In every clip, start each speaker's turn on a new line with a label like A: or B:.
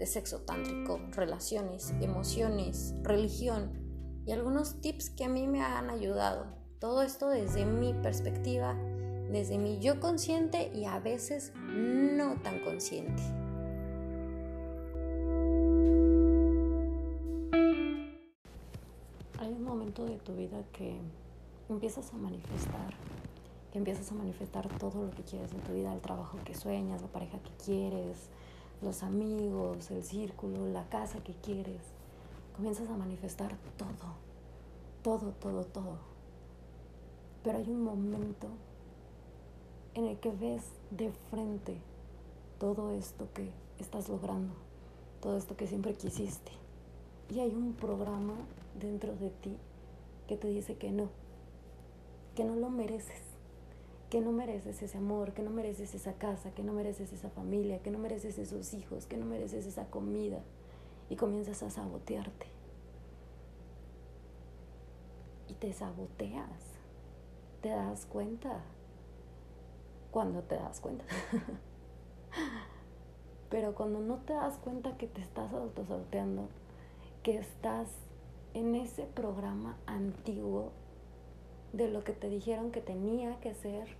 A: de sexo tántrico, relaciones, emociones, religión y algunos tips que a mí me han ayudado. Todo esto desde mi perspectiva, desde mi yo consciente y a veces no tan consciente. Hay un momento de tu vida que empiezas a manifestar, que empiezas a manifestar todo lo que quieres en tu vida, el trabajo que sueñas, la pareja que quieres, los amigos, el círculo, la casa que quieres. Comienzas a manifestar todo, todo, todo, todo. Pero hay un momento en el que ves de frente todo esto que estás logrando, todo esto que siempre quisiste. Y hay un programa dentro de ti que te dice que no, que no lo mereces que no mereces ese amor, que no mereces esa casa, que no mereces esa familia, que no mereces esos hijos, que no mereces esa comida. Y comienzas a sabotearte. Y te saboteas. Te das cuenta. Cuando te das cuenta. Pero cuando no te das cuenta que te estás autosaboteando, que estás en ese programa antiguo de lo que te dijeron que tenía que ser,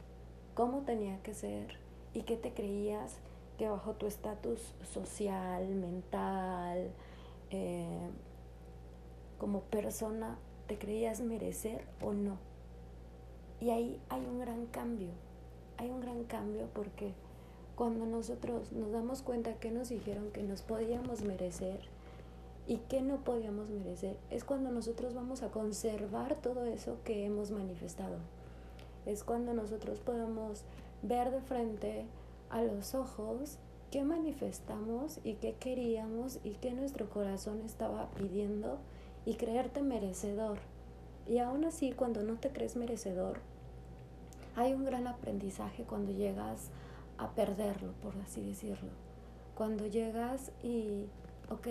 A: cómo tenía que ser y que te creías que bajo tu estatus social, mental, eh, como persona, te creías merecer o no. Y ahí hay un gran cambio, hay un gran cambio porque cuando nosotros nos damos cuenta que nos dijeron que nos podíamos merecer, y qué no podíamos merecer, es cuando nosotros vamos a conservar todo eso que hemos manifestado. Es cuando nosotros podemos ver de frente a los ojos qué manifestamos y qué queríamos y qué nuestro corazón estaba pidiendo y creerte merecedor. Y aún así, cuando no te crees merecedor, hay un gran aprendizaje cuando llegas a perderlo, por así decirlo. Cuando llegas y, ok,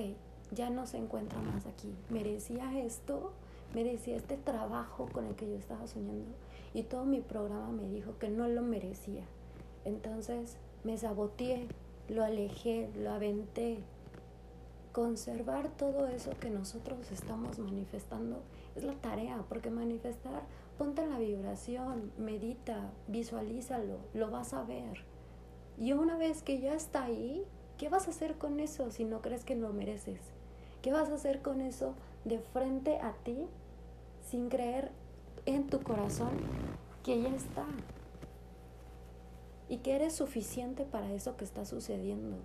A: ya no se encuentra más aquí. Merecía esto, merecía este trabajo con el que yo estaba soñando y todo mi programa me dijo que no lo merecía. Entonces me saboteé, lo alejé, lo aventé. Conservar todo eso que nosotros estamos manifestando es la tarea, porque manifestar, ponte en la vibración, medita, visualízalo, lo vas a ver. Y una vez que ya está ahí, ¿qué vas a hacer con eso si no crees que lo mereces? ¿Qué vas a hacer con eso de frente a ti sin creer en tu corazón que ya está? Y que eres suficiente para eso que está sucediendo.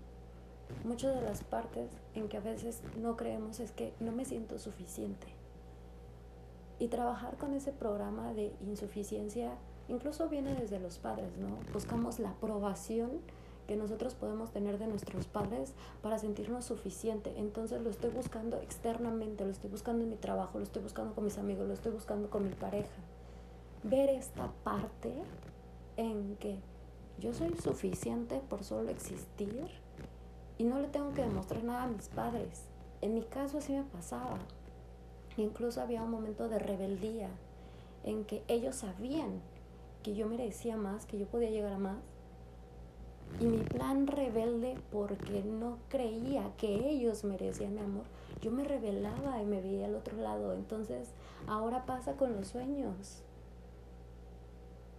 A: Muchas de las partes en que a veces no creemos es que no me siento suficiente. Y trabajar con ese programa de insuficiencia incluso viene desde los padres, ¿no? Buscamos la aprobación que nosotros podemos tener de nuestros padres para sentirnos suficiente. Entonces lo estoy buscando externamente, lo estoy buscando en mi trabajo, lo estoy buscando con mis amigos, lo estoy buscando con mi pareja. Ver esta parte en que yo soy suficiente por solo existir y no le tengo que demostrar nada a mis padres. En mi caso así me pasaba. Incluso había un momento de rebeldía en que ellos sabían que yo merecía más, que yo podía llegar a más, y mi plan rebelde, porque no creía que ellos merecían mi amor, yo me rebelaba y me veía al otro lado. Entonces, ahora pasa con los sueños.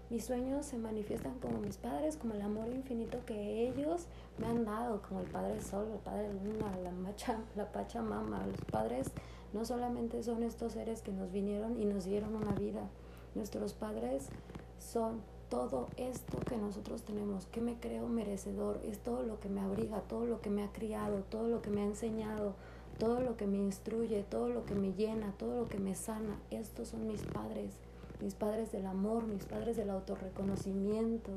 A: Mis sueños se manifiestan como mis padres, como el amor infinito que ellos me han dado, como el Padre Sol, el Padre Luna, la, macha, la Pachamama. Los padres no solamente son estos seres que nos vinieron y nos dieron una vida, nuestros padres son todo esto que nosotros tenemos, que me creo merecedor, es todo lo que me abriga, todo lo que me ha criado, todo lo que me ha enseñado, todo lo que me instruye, todo lo que me llena, todo lo que me sana. Estos son mis padres, mis padres del amor, mis padres del autorreconocimiento,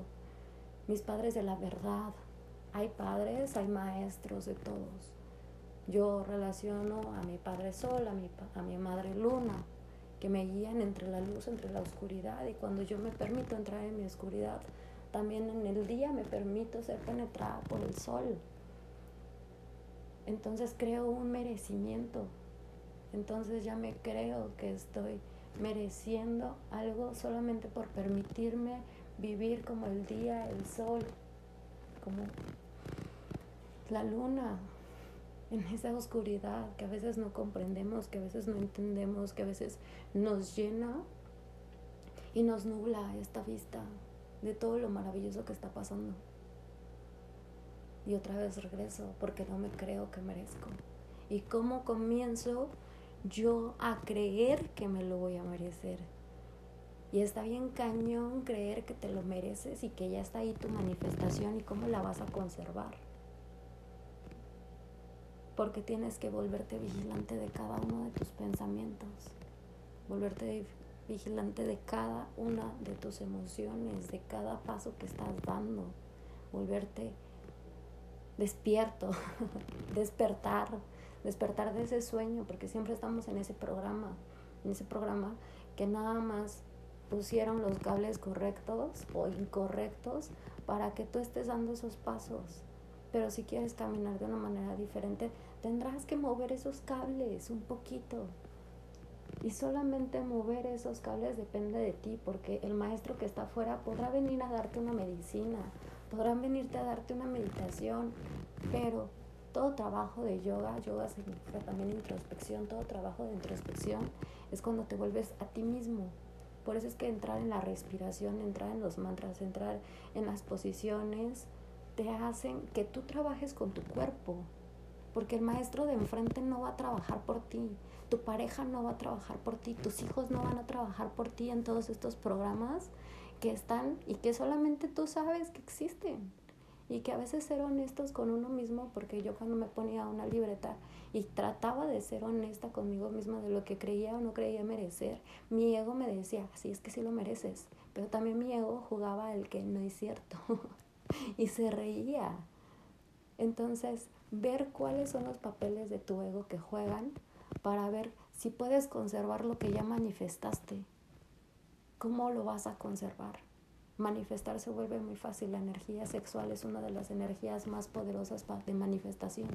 A: mis padres de la verdad. Hay padres, hay maestros de todos. Yo relaciono a mi Padre Sol, a mi, a mi Madre Luna, que me guían entre la luz, entre la oscuridad. Y cuando yo me permito entrar en mi oscuridad, también en el día me permito ser penetrada por el sol. Entonces creo un merecimiento. Entonces ya me creo que estoy mereciendo algo solamente por permitirme vivir como el día, el sol, como la luna, en esa oscuridad que a veces no comprendemos, que a veces no entendemos, que a veces nos llena y nos nubla esta vista de todo lo maravilloso que está pasando. Y otra vez regreso porque no me creo que merezco. ¿Y cómo comienzo yo a creer que me lo voy a merecer? Y está bien cañón creer que te lo mereces y que ya está ahí tu manifestación y cómo la vas a conservar. Porque tienes que volverte vigilante de cada uno de tus pensamientos, volverte vigilante de cada una de tus emociones, de cada paso que estás dando, volverte despierto, despertar, despertar de ese sueño, porque siempre estamos en ese programa, en ese programa que nada más pusieron los cables correctos o incorrectos para que tú estés dando esos pasos. Pero si quieres caminar de una manera diferente, tendrás que mover esos cables un poquito, y solamente mover esos cables depende de ti, porque el maestro que está afuera podrá venir a darte una medicina, podrán venirte a darte una meditación, pero todo trabajo de yoga, yoga significa también introspección, todo trabajo de introspección es cuando te vuelves a ti mismo. Por eso es que entrar en la respiración, entrar en los mantras, entrar en las posiciones, te hacen que tú trabajes con tu cuerpo, porque el maestro de enfrente no va a trabajar por ti, tu pareja no va a trabajar por ti, tus hijos no van a trabajar por ti en todos estos programas que están y que solamente tú sabes que existen. Y que a veces ser honestos con uno mismo, porque yo cuando me ponía una libreta y trataba de ser honesta conmigo misma de lo que creía o no creía merecer, mi ego me decía, sí, es que sí lo mereces, pero también mi ego jugaba el que no es cierto y se reía. Entonces, ver cuáles son los papeles de tu ego que juegan para ver si puedes conservar lo que ya manifestaste. ¿Cómo lo vas a conservar? Manifestar se vuelve muy fácil. La energía sexual es una de las energías más poderosas de manifestación.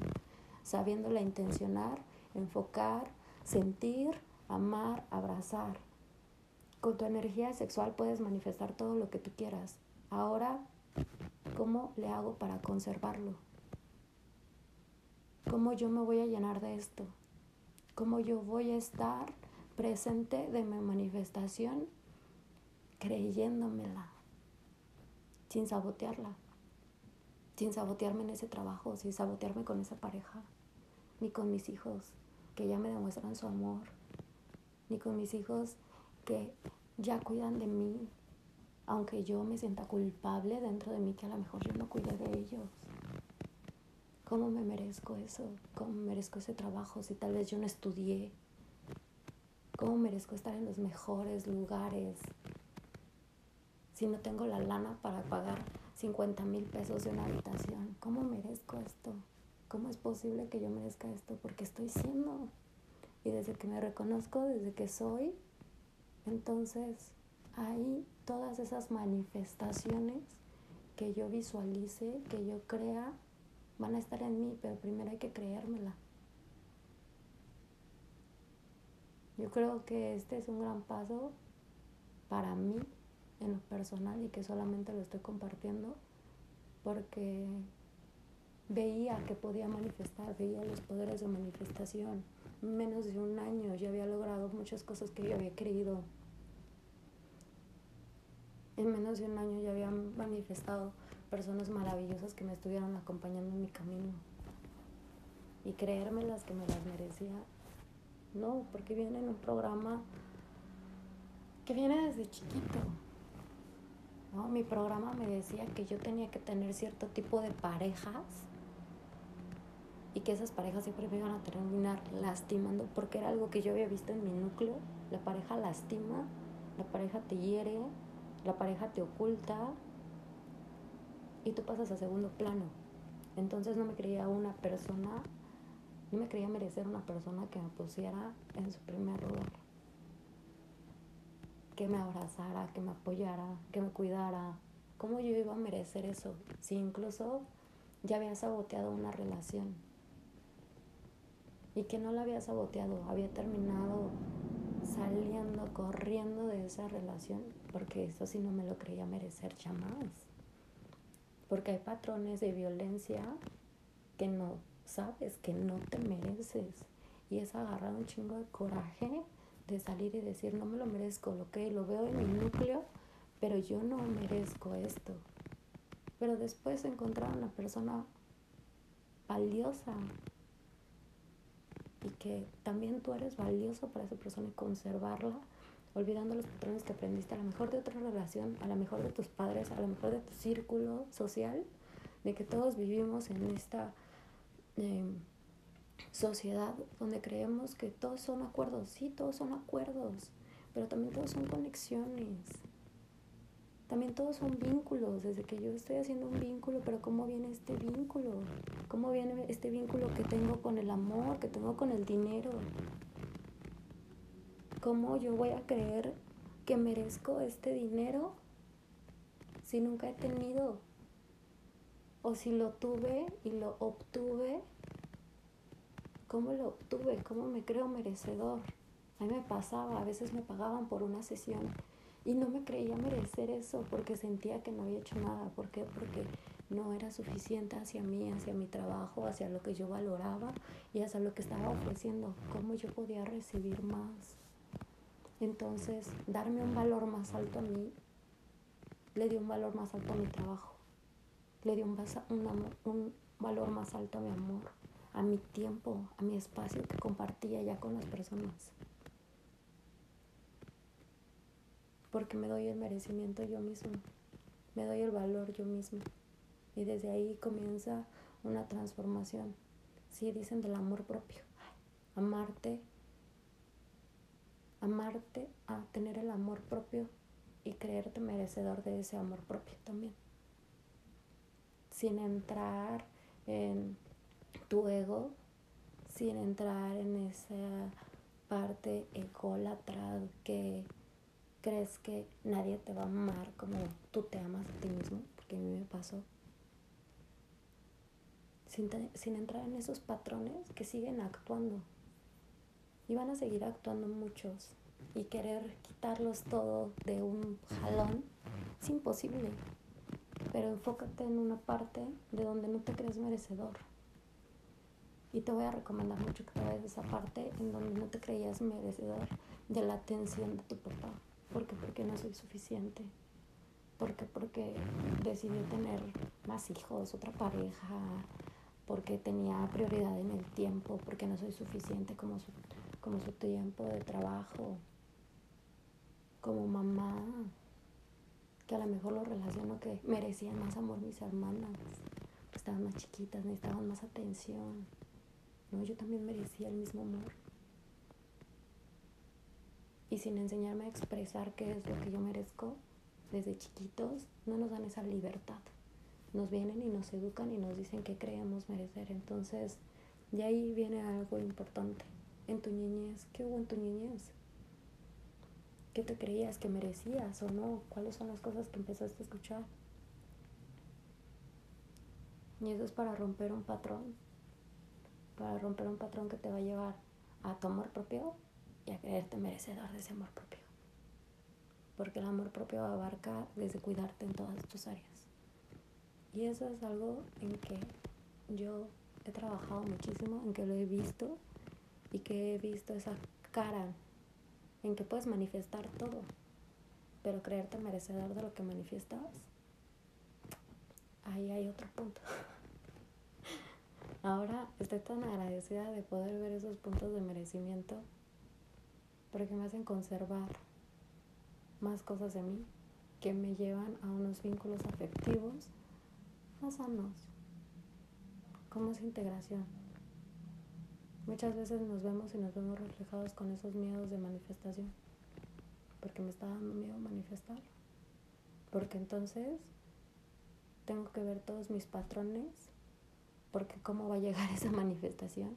A: Sabiéndola intencionar, enfocar, sentir, amar, abrazar. Con tu energía sexual puedes manifestar todo lo que tú quieras. Ahora, ¿cómo le hago para conservarlo? ¿Cómo yo me voy a llenar de esto? cómo yo voy a estar presente de mi manifestación creyéndomela, sin sabotearla, sin sabotearme en ese trabajo, sin sabotearme con esa pareja, ni con mis hijos que ya me demuestran su amor, ni con mis hijos que ya cuidan de mí, aunque yo me sienta culpable dentro de mí que a lo mejor yo no cuide de ellos. ¿Cómo me merezco eso? ¿Cómo merezco ese trabajo si tal vez yo no estudié? ¿Cómo merezco estar en los mejores lugares si no tengo la lana para pagar 50 mil pesos de una habitación? ¿Cómo merezco esto? ¿Cómo es posible que yo merezca esto? Porque estoy siendo. Y desde que me reconozco, desde que soy, entonces hay todas esas manifestaciones que yo visualice, que yo crea, van a estar en mí, pero primero hay que creérmela. Yo creo que este es un gran paso para mí en lo personal y que solamente lo estoy compartiendo porque veía que podía manifestar, veía los poderes de manifestación. En menos de un año ya había logrado muchas cosas que yo había creído. En menos de un año ya había manifestado personas maravillosas que me estuvieron acompañando en mi camino y creérmelas que me las merecía. No, porque viene en un programa que viene desde chiquito. ¿no? Mi programa me decía que yo tenía que tener cierto tipo de parejas y que esas parejas siempre me iban a terminar lastimando porque era algo que yo había visto en mi núcleo. La pareja lastima, la pareja te hiere, la pareja te oculta, y tú pasas a segundo plano. Entonces no me creía una persona No me creía merecer una persona que me pusiera en su primer lugar. Que me abrazara, que me apoyara, que me cuidara. ¿Cómo yo iba a merecer eso? Si incluso ya había saboteado una relación. Y que no la había saboteado, había terminado saliendo, corriendo de esa relación, porque eso sí no me lo creía merecer jamás. Porque hay patrones de violencia que no sabes, que no te mereces. Y es agarrar un chingo de coraje de salir y decir, no me lo merezco, lo que lo veo en mi núcleo, pero yo no merezco esto. Pero después encontrar una persona valiosa, y que también tú eres valioso para esa persona y conservarla, olvidando los patrones que aprendiste, a lo mejor de otra relación, a lo mejor de tus padres, a lo mejor de tu círculo social, de que todos vivimos en esta em, sociedad donde creemos que todos son acuerdos, sí, todos son acuerdos, pero también todos son conexiones. También todos son vínculos, desde que yo estoy haciendo un vínculo, pero ¿cómo viene este vínculo? ¿Cómo viene este vínculo que tengo con el amor, que tengo con el dinero? ¿Cómo yo voy a creer que merezco este dinero si nunca he tenido? O si lo tuve y lo obtuve, ¿cómo lo obtuve? ¿Cómo me creo merecedor? A mí me pasaba, a veces me pagaban por una sesión y no me creía merecer eso porque sentía que no había hecho nada. ¿Por qué? Porque no era suficiente hacia mí, hacia mi trabajo, hacia lo que yo valoraba y hacia lo que estaba ofreciendo. ¿Cómo yo podía recibir más? Entonces, darme un valor más alto a mí, le dio un valor más alto a mi trabajo. Le dio un, un valor más alto a mi amor, a mi tiempo, a mi espacio que compartía ya con las personas. porque me doy el merecimiento yo mismo, me doy el valor yo mismo. Y desde ahí comienza una transformación. Sí, dicen del amor propio. Amarte, amarte a tener el amor propio y creerte merecedor de ese amor propio también. Sin entrar en tu ego, sin entrar en esa parte ególatra que crees que nadie te va a amar como tú te amas a ti mismo, porque a mí me pasó. Sin, sin entrar en esos patrones que siguen actuando. Y van a seguir actuando muchos. Y querer quitarlos todo de un jalón es imposible. Pero enfócate en una parte de donde no te crees merecedor. Y te voy a recomendar mucho que te esa parte en donde no te creías merecedor de la atención de tu papá. ¿Por qué? Porque no soy suficiente. ¿Por qué? Porque decidí tener más hijos, otra pareja, porque tenía prioridad en el tiempo, porque no soy suficiente como su, como su tiempo de trabajo, como mamá, que a lo mejor lo relaciono que merecían más amor mis hermanas, estaban más chiquitas, necesitaban más atención. No, yo también merecía el mismo amor y sin enseñarme a expresar qué es lo que yo merezco, desde chiquitos no nos dan esa libertad. Nos vienen y nos educan y nos dicen que creemos merecer. Entonces, de ahí viene algo importante. En tu niñez, ¿qué hubo en tu niñez? ¿Qué te creías que merecías o no? ¿Cuáles son las cosas que empezaste a escuchar? Y eso es para romper un patrón. Para romper un patrón que te va a llevar a tu amor propio y a creerte merecedor de ese amor propio. Porque el amor propio abarca desde cuidarte en todas tus áreas. Y eso es algo en que yo he trabajado muchísimo, en que lo he visto y que he visto esa cara en que puedes manifestar todo, pero creerte merecedor de lo que manifiestas, ahí hay otro punto. Ahora estoy tan agradecida de poder ver esos puntos de merecimiento porque me hacen conservar más cosas de mí que me llevan a unos vínculos afectivos más sanos, como esa integración. Muchas veces nos vemos y nos vemos reflejados con esos miedos de manifestación, porque me está dando miedo manifestar, porque entonces tengo que ver todos mis patrones, porque cómo va a llegar esa manifestación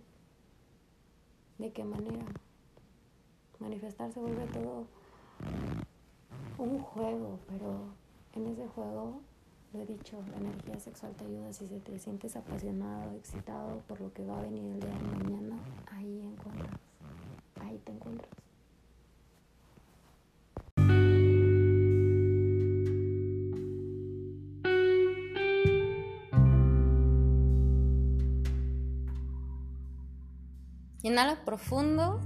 A: ¿De qué manera? Manifestarse vuelve todo un juego, pero en ese juego, lo he dicho, la energía sexual te ayuda si te sientes apasionado, excitado por lo que va a venir el día de mañana, ahí encuentras, ahí te encuentras. Inhala profundo,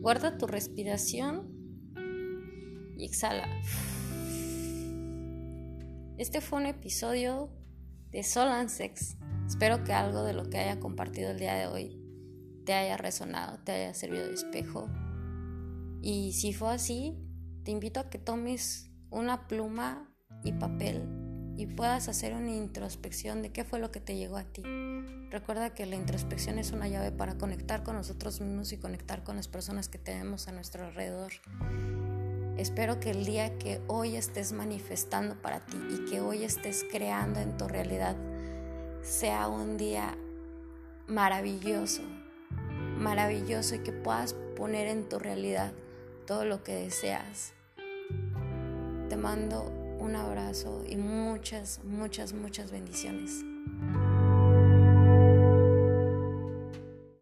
A: guarda tu respiración y exhala. Este fue un episodio de Sol and Sex. Espero que algo de lo que haya compartido el día de hoy te haya resonado, te haya servido de espejo. Y si fue así, te invito a que tomes una pluma y papel y puedas hacer una introspección de qué fue lo que te llegó a ti. Recuerda que la introspección es una llave para conectar con nosotros mismos y conectar con las personas que tenemos a nuestro alrededor. Espero que el día que hoy estés manifestando para ti y que hoy estés creando en tu realidad sea un día maravilloso, maravilloso y que puedas poner en tu realidad todo lo que deseas. Te mando un abrazo y muchas, muchas, muchas bendiciones.